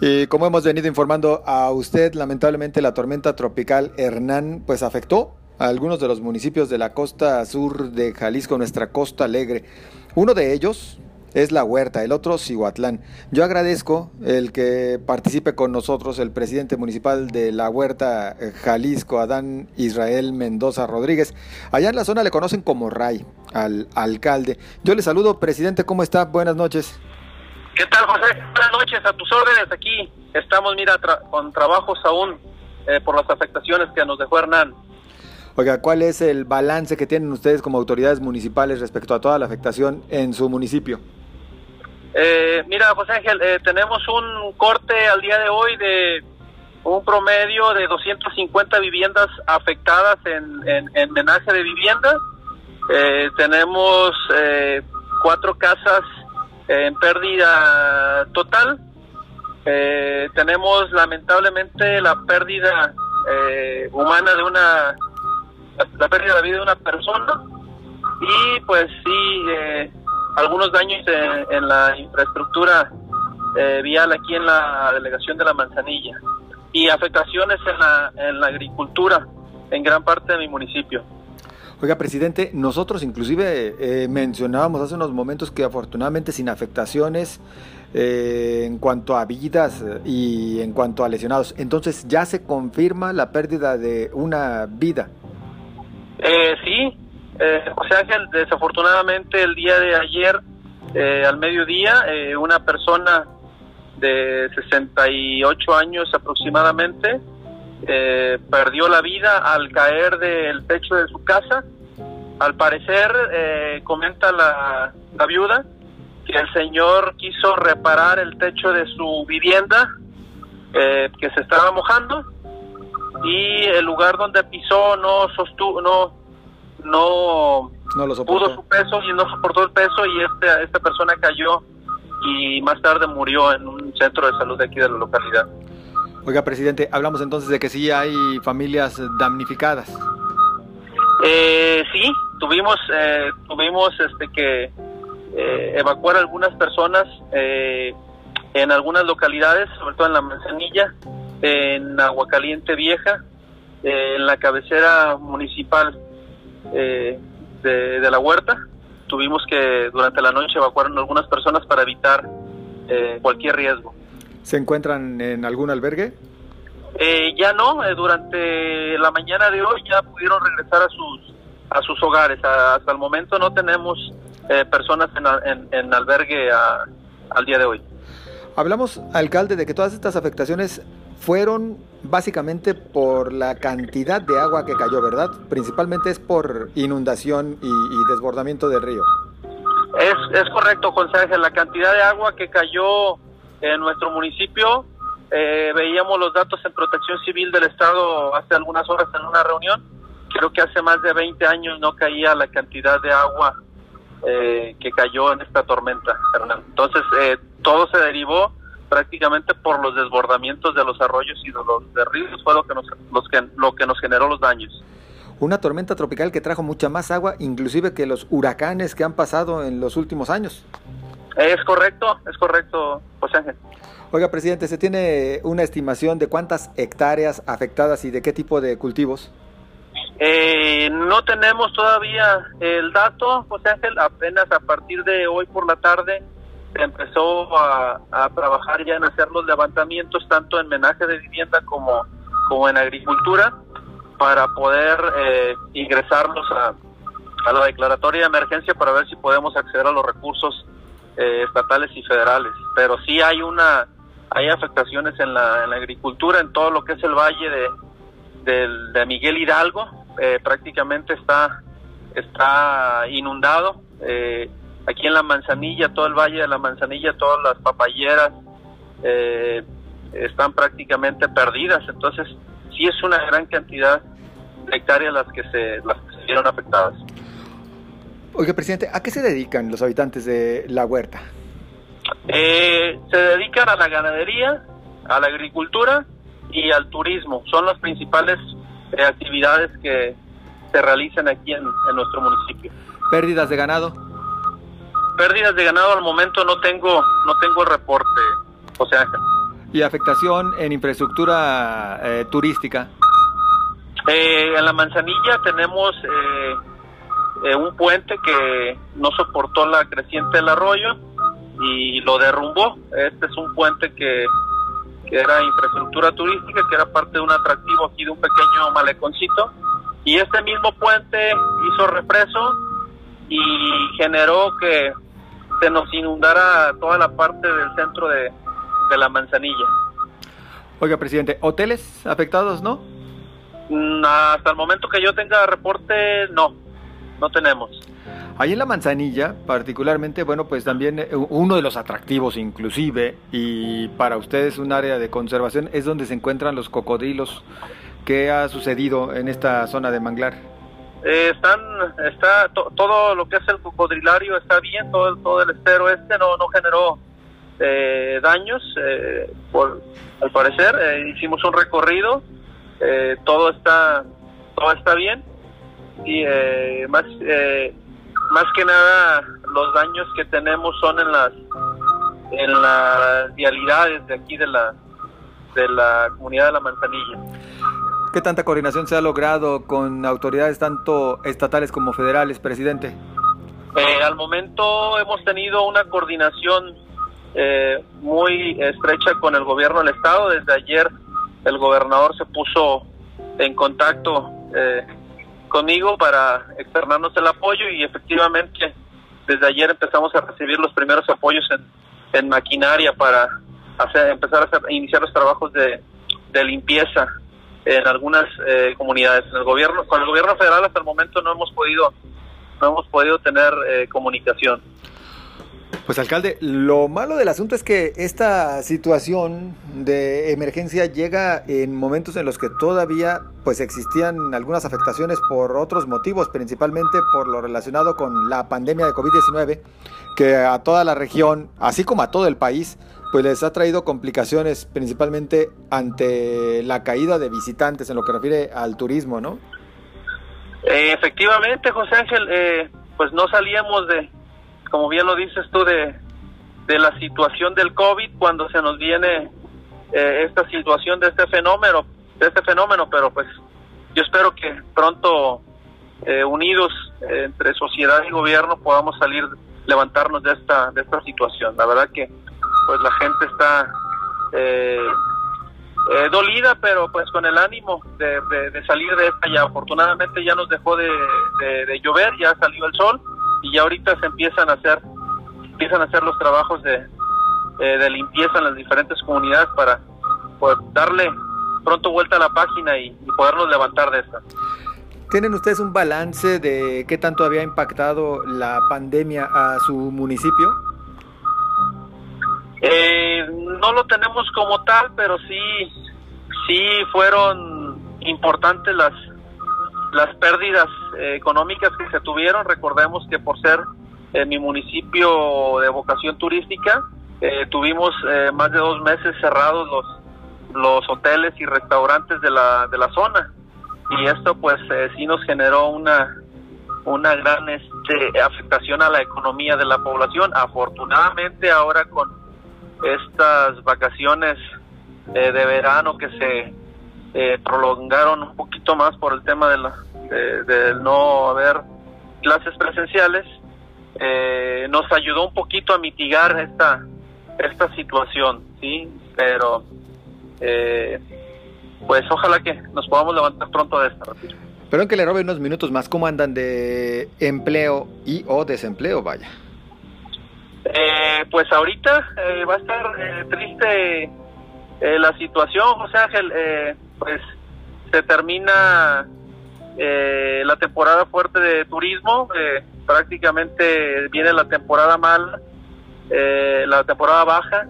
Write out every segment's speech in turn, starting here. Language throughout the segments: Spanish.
Y como hemos venido informando a usted, lamentablemente la tormenta tropical Hernán pues afectó a algunos de los municipios de la costa sur de Jalisco, nuestra costa alegre. Uno de ellos es La Huerta, el otro Cihuatlán. Yo agradezco el que participe con nosotros el presidente municipal de La Huerta, Jalisco, Adán Israel Mendoza Rodríguez. Allá en la zona le conocen como Ray, al alcalde. Yo le saludo, presidente, ¿cómo está? Buenas noches. ¿Qué tal, José? Buenas noches, a tus órdenes. Aquí estamos, mira, con trabajos aún eh, por las afectaciones que nos dejó Hernán. Oiga, ¿cuál es el balance que tienen ustedes como autoridades municipales respecto a toda la afectación en su municipio? Eh, mira, José Ángel, eh, tenemos un corte al día de hoy de un promedio de 250 viviendas afectadas en, en, en menaje de vivienda. tenemos cuatro casas en pérdida total. Eh, tenemos lamentablemente la pérdida eh, humana de una, la, pérdida de la vida de una persona y pues sí, eh, algunos daños en, la infraestructura vial aquí en la delegación de la Manzanilla y afectaciones en la, en la agricultura en gran parte de mi municipio. Oiga, presidente, nosotros inclusive eh, mencionábamos hace unos momentos que afortunadamente sin afectaciones eh, en cuanto a vidas y en cuanto a lesionados. Entonces, ¿ya se confirma la pérdida de una vida? Eh, sí, o sea que desafortunadamente el día de ayer, al mediodía, una persona de 68 años aproximadamente, eh, perdió la vida al caer del techo de su casa. Al parecer, eh, comenta la, la, viuda, que el señor quiso reparar el techo de su vivienda eh, que se estaba mojando y el lugar donde pisó no sostuvo, no, no, no lo pudo su peso y no soportó el peso y este, esta persona cayó y más tarde murió en un centro de salud de aquí de la localidad. Oiga, presidente, hablamos entonces de que sí hay familias damnificadas. Eh, sí, tuvimos eh, tuvimos este que eh, evacuar algunas personas eh, en algunas localidades, sobre todo en la Manzanilla, en Aguacaliente Vieja, en la cabecera municipal de, de, la Huerta. Tuvimos que durante la noche evacuar a algunas personas para evitar cualquier riesgo. ¿Se encuentran en algún albergue? Eh, ya no, eh, durante la mañana de hoy ya pudieron regresar a sus a sus hogares. hasta el momento no tenemos eh, personas en, en, albergue al día de hoy. Hablamos, alcalde, de que todas estas afectaciones fueron básicamente por la cantidad de agua que cayó, ¿verdad? Principalmente es por inundación y, desbordamiento del río. Es, es correcto, José La cantidad de agua que cayó en nuestro municipio, eh, veíamos los datos en Protección Civil del Estado hace algunas horas en una reunión. Creo que hace más de 20 años no caía la cantidad de agua eh, que cayó en esta tormenta, Entonces, eh, todo se derivó prácticamente por los desbordamientos de los arroyos y de los ríos, fue lo que, nos, los que, lo que nos generó los daños. Una tormenta tropical que trajo mucha más agua, inclusive que los huracanes que han pasado en los últimos años. Es correcto, es correcto, José Ángel. Oiga, presidente, ¿se tiene una estimación de cuántas hectáreas afectadas y de qué tipo de cultivos? Eh, no tenemos todavía el dato, José Ángel, apenas a partir de hoy por la tarde se empezó a, trabajar ya en hacer los levantamientos tanto en menaje de vivienda como, como en agricultura para poder eh, ingresarlos a, a la declaratoria de emergencia para ver si podemos acceder a los recursos eh, estatales y federales, pero sí hay una hay afectaciones en la, en la agricultura, en todo lo que es el valle de, de, Miguel Hidalgo, eh, prácticamente está está inundado. Eh, aquí en la Manzanilla, todo el valle de la Manzanilla, todas las papayeras están prácticamente perdidas. Entonces, sí es una gran cantidad de hectáreas las que se, las que se vieron afectadas. Oiga, presidente, ¿a qué se dedican los habitantes de la huerta? Eh, se dedican a la ganadería, a la agricultura y al turismo. Son las principales eh, actividades que se realizan aquí en, nuestro municipio. ¿Pérdidas de ganado? Pérdidas de ganado al momento no tengo, no tengo reporte, José Ángel. ¿Y afectación en infraestructura eh, turística? Eh, en la Manzanilla tenemos un puente que no soportó la creciente del arroyo y lo derrumbó. Este es un puente que, que era infraestructura turística, que era parte de un atractivo aquí de un pequeño maleconcito. Y este mismo puente hizo represo y generó que se nos inundara toda la parte del centro de, la manzanilla. Oiga, presidente, ¿hoteles afectados, no? Mm, hasta el momento que yo tenga reporte, no, no tenemos. Ahí en la manzanilla, particularmente, bueno, pues también eh, uno de los atractivos inclusive, y para ustedes un área de conservación, es donde se encuentran los cocodrilos. ¿Qué ha sucedido en esta zona de manglar? Eh, están, está todo lo que es el cocodrilario está bien, todo, todo el estero este no, no generó eh, daños, eh, por, al parecer hicimos un recorrido, todo está, todo está bien y más, más que nada los daños que tenemos son en las, en las vialidades de aquí de la, de la comunidad de la Manzanilla. ¿Qué tanta coordinación se ha logrado con autoridades tanto estatales como federales, presidente? Eh, al momento hemos tenido una coordinación eh, muy estrecha con el gobierno del estado. Desde ayer el gobernador se puso en contacto eh, conmigo para externarnos el apoyo y efectivamente desde ayer empezamos a recibir los primeros apoyos en, maquinaria para hacer, empezar a hacer, iniciar los trabajos de, de limpieza en algunas eh, comunidades. En el gobierno, con el gobierno federal hasta el momento no hemos podido, no hemos podido tener eh, comunicación. Pues alcalde, lo malo del asunto es que esta situación de emergencia llega en momentos en los que todavía pues existían algunas afectaciones por otros motivos, principalmente por lo relacionado con la pandemia de COVID-19, que a toda la región, así como a todo el país, pues les ha traído complicaciones principalmente ante la caída de visitantes en lo que refiere al turismo, ¿no? Eh, efectivamente, José Ángel, eh, pues no salíamos de, como bien lo dices tú, de, de la situación del COVID cuando se nos viene eh, esta situación de este fenómeno, de este fenómeno, pero pues yo espero que pronto unidos entre sociedad y gobierno podamos salir, levantarnos de esta, de esta situación. La verdad que pues la gente está eh, eh, dolida, pero pues con el ánimo de, salir de esta ya. Afortunadamente ya nos dejó de, llover, ya salió el sol y ya ahorita se empiezan a hacer, empiezan a hacer los trabajos de, eh, de limpieza en las diferentes comunidades para pues, darle pronto vuelta a la página y, y podernos levantar de esta. ¿Tienen ustedes un balance de qué tanto había impactado la pandemia a su municipio? Eh, no lo tenemos como tal, pero sí, sí fueron importantes las las pérdidas eh, económicas que se tuvieron. Recordemos que por ser eh, mi municipio de vocación turística, eh, tuvimos más de dos meses cerrados los los hoteles y restaurantes de la de la zona y esto pues sí nos generó una una gran este, afectación a la economía de la población. Afortunadamente ahora con estas vacaciones eh, de verano que se eh, prolongaron un poquito más por el tema de, la, de, no haber clases presenciales, eh, nos ayudó un poquito a mitigar esta esta situación, sí, pero pues ojalá que nos podamos levantar pronto de esta. Perdón que le robe unos minutos más, ¿cómo andan de empleo y o desempleo? Vaya. Eh, pues ahorita eh, va a estar eh, triste la situación, José Ángel. Pues se termina la temporada fuerte de turismo, prácticamente viene la temporada mal, la temporada baja,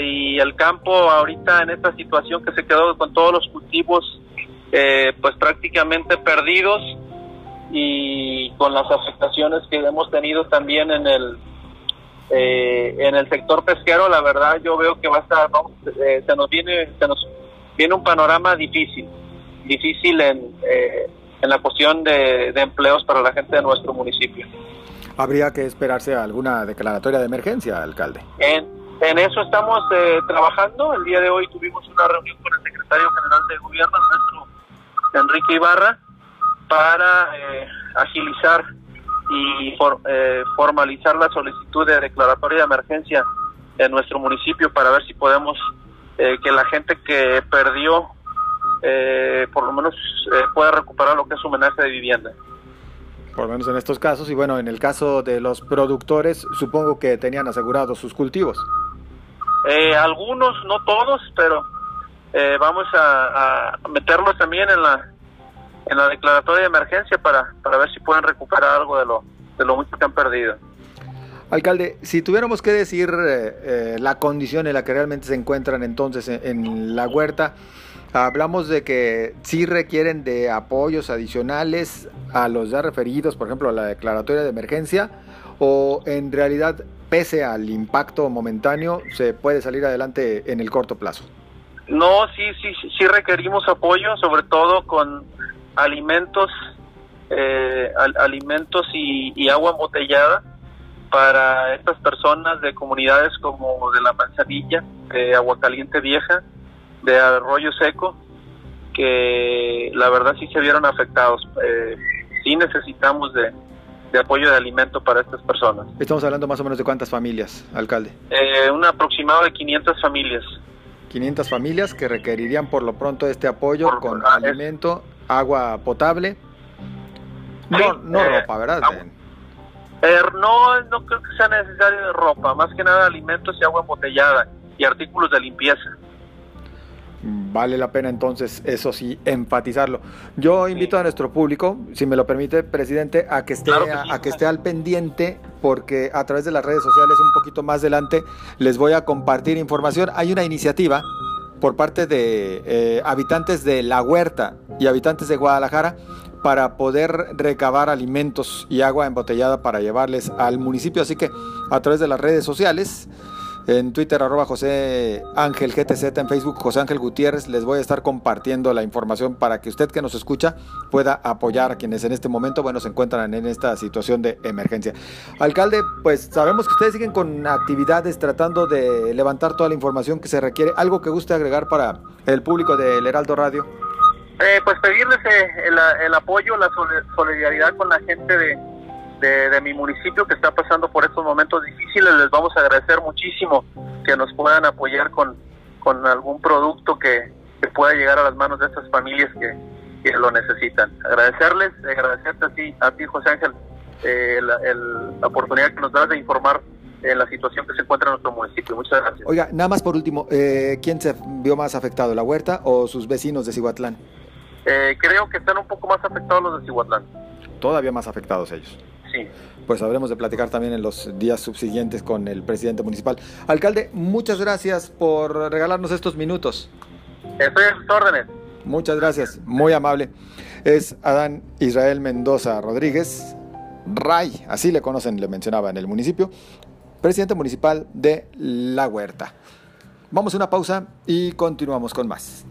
y el campo ahorita en esta situación que se quedó con todos los cultivos pues prácticamente perdidos y con las afectaciones que hemos tenido también en el eh, en el sector pesquero, la verdad, yo veo que va a estar, eh, se nos viene, se nos viene un panorama difícil, difícil en, eh, en la cuestión de, empleos para la gente de nuestro municipio. ¿Habría que esperarse alguna declaratoria de emergencia, alcalde? En, En eso estamos eh, trabajando. El día de hoy tuvimos una reunión con el secretario general de gobierno, nuestro Enrique Ibarra, para eh, agilizar y eh, formalizar la solicitud de declaratoria de emergencia en nuestro municipio para ver si podemos que la gente que perdió por lo menos pueda recuperar lo que es su homenaje de vivienda por lo menos en estos casos. Y bueno, en el caso de los productores, supongo que tenían asegurados sus cultivos. Eh, algunos, no todos, pero eh, vamos a, meterlos también en la en la declaratoria de emergencia para, para ver si pueden recuperar algo de lo, de lo mucho que han perdido. Alcalde, si tuviéramos que decir eh, la condición en la que realmente se encuentran entonces en, la huerta, hablamos de que sí requieren de apoyos adicionales a los ya referidos, por ejemplo, a la declaratoria de emergencia, o en realidad, pese al impacto momentáneo, se puede salir adelante en el corto plazo? No, sí, sí, sí requerimos apoyo, sobre todo con alimentos, eh, alimentos y, agua embotellada para estas personas de comunidades como de la Manzanilla, de Aguacaliente Vieja, de Arroyo Seco, que la verdad sí se vieron afectados. Eh, sí necesitamos de, apoyo de alimento para estas personas. Estamos hablando más o menos de cuántas familias, alcalde. Eh, un aproximado de 500 familias. 500 familias que requerirían por lo pronto este apoyo con alimento, agua potable. No, no eh, ropa, ¿verdad? Eh, no, no creo que sea necesario ropa, más que nada alimentos y agua embotellada y artículos de limpieza vale la pena entonces, eso sí, enfatizarlo. Yo invito a nuestro público, si me lo permite, presidente, a que esté, a, que esté al pendiente, porque a través de las redes sociales, un poquito más adelante, les voy a compartir información. Hay una iniciativa por parte de eh, habitantes de La Huerta y habitantes de Guadalajara para poder recabar alimentos y agua embotellada para llevarles al municipio. Así que a través de las redes sociales en Twitter, José Ángel GTZ, en Facebook, José Ángel Gutiérrez. Les voy a estar compartiendo la información para que usted que nos escucha pueda apoyar a quienes en este momento, bueno, se encuentran en esta situación de emergencia. Alcalde, pues sabemos que ustedes siguen con actividades tratando de levantar toda la información que se requiere. ¿Algo que guste agregar para el público del Heraldo Radio? Eh, pues pedirles eh, el apoyo, la solidaridad con la gente de mi municipio que está pasando por estos momentos difíciles. Les vamos a agradecer muchísimo que nos puedan apoyar con, con algún producto que, pueda llegar a las manos de estas familias que, lo necesitan. Agradecerles, agradecerte a ti, a ti José Ángel, eh, la, oportunidad que nos das de informar en la situación que se encuentra en nuestro municipio. Muchas gracias. Oiga, nada más por último, eh, ¿quién se vio más afectado, la huerta o sus vecinos de Cihuatlán? Eh, creo que están un poco más afectados los de Cihuatlán. Todavía más afectados ellos. Pues habremos de platicar también en los días subsiguientes con el presidente municipal. Alcalde, muchas gracias por regalarnos estos minutos. Estoy a sus órdenes. Muchas gracias, muy amable. Es Adán Israel Mendoza Rodríguez, Ray, así le conocen, le mencionaba en el municipio, presidente municipal de La Huerta. Vamos a una pausa y continuamos con más.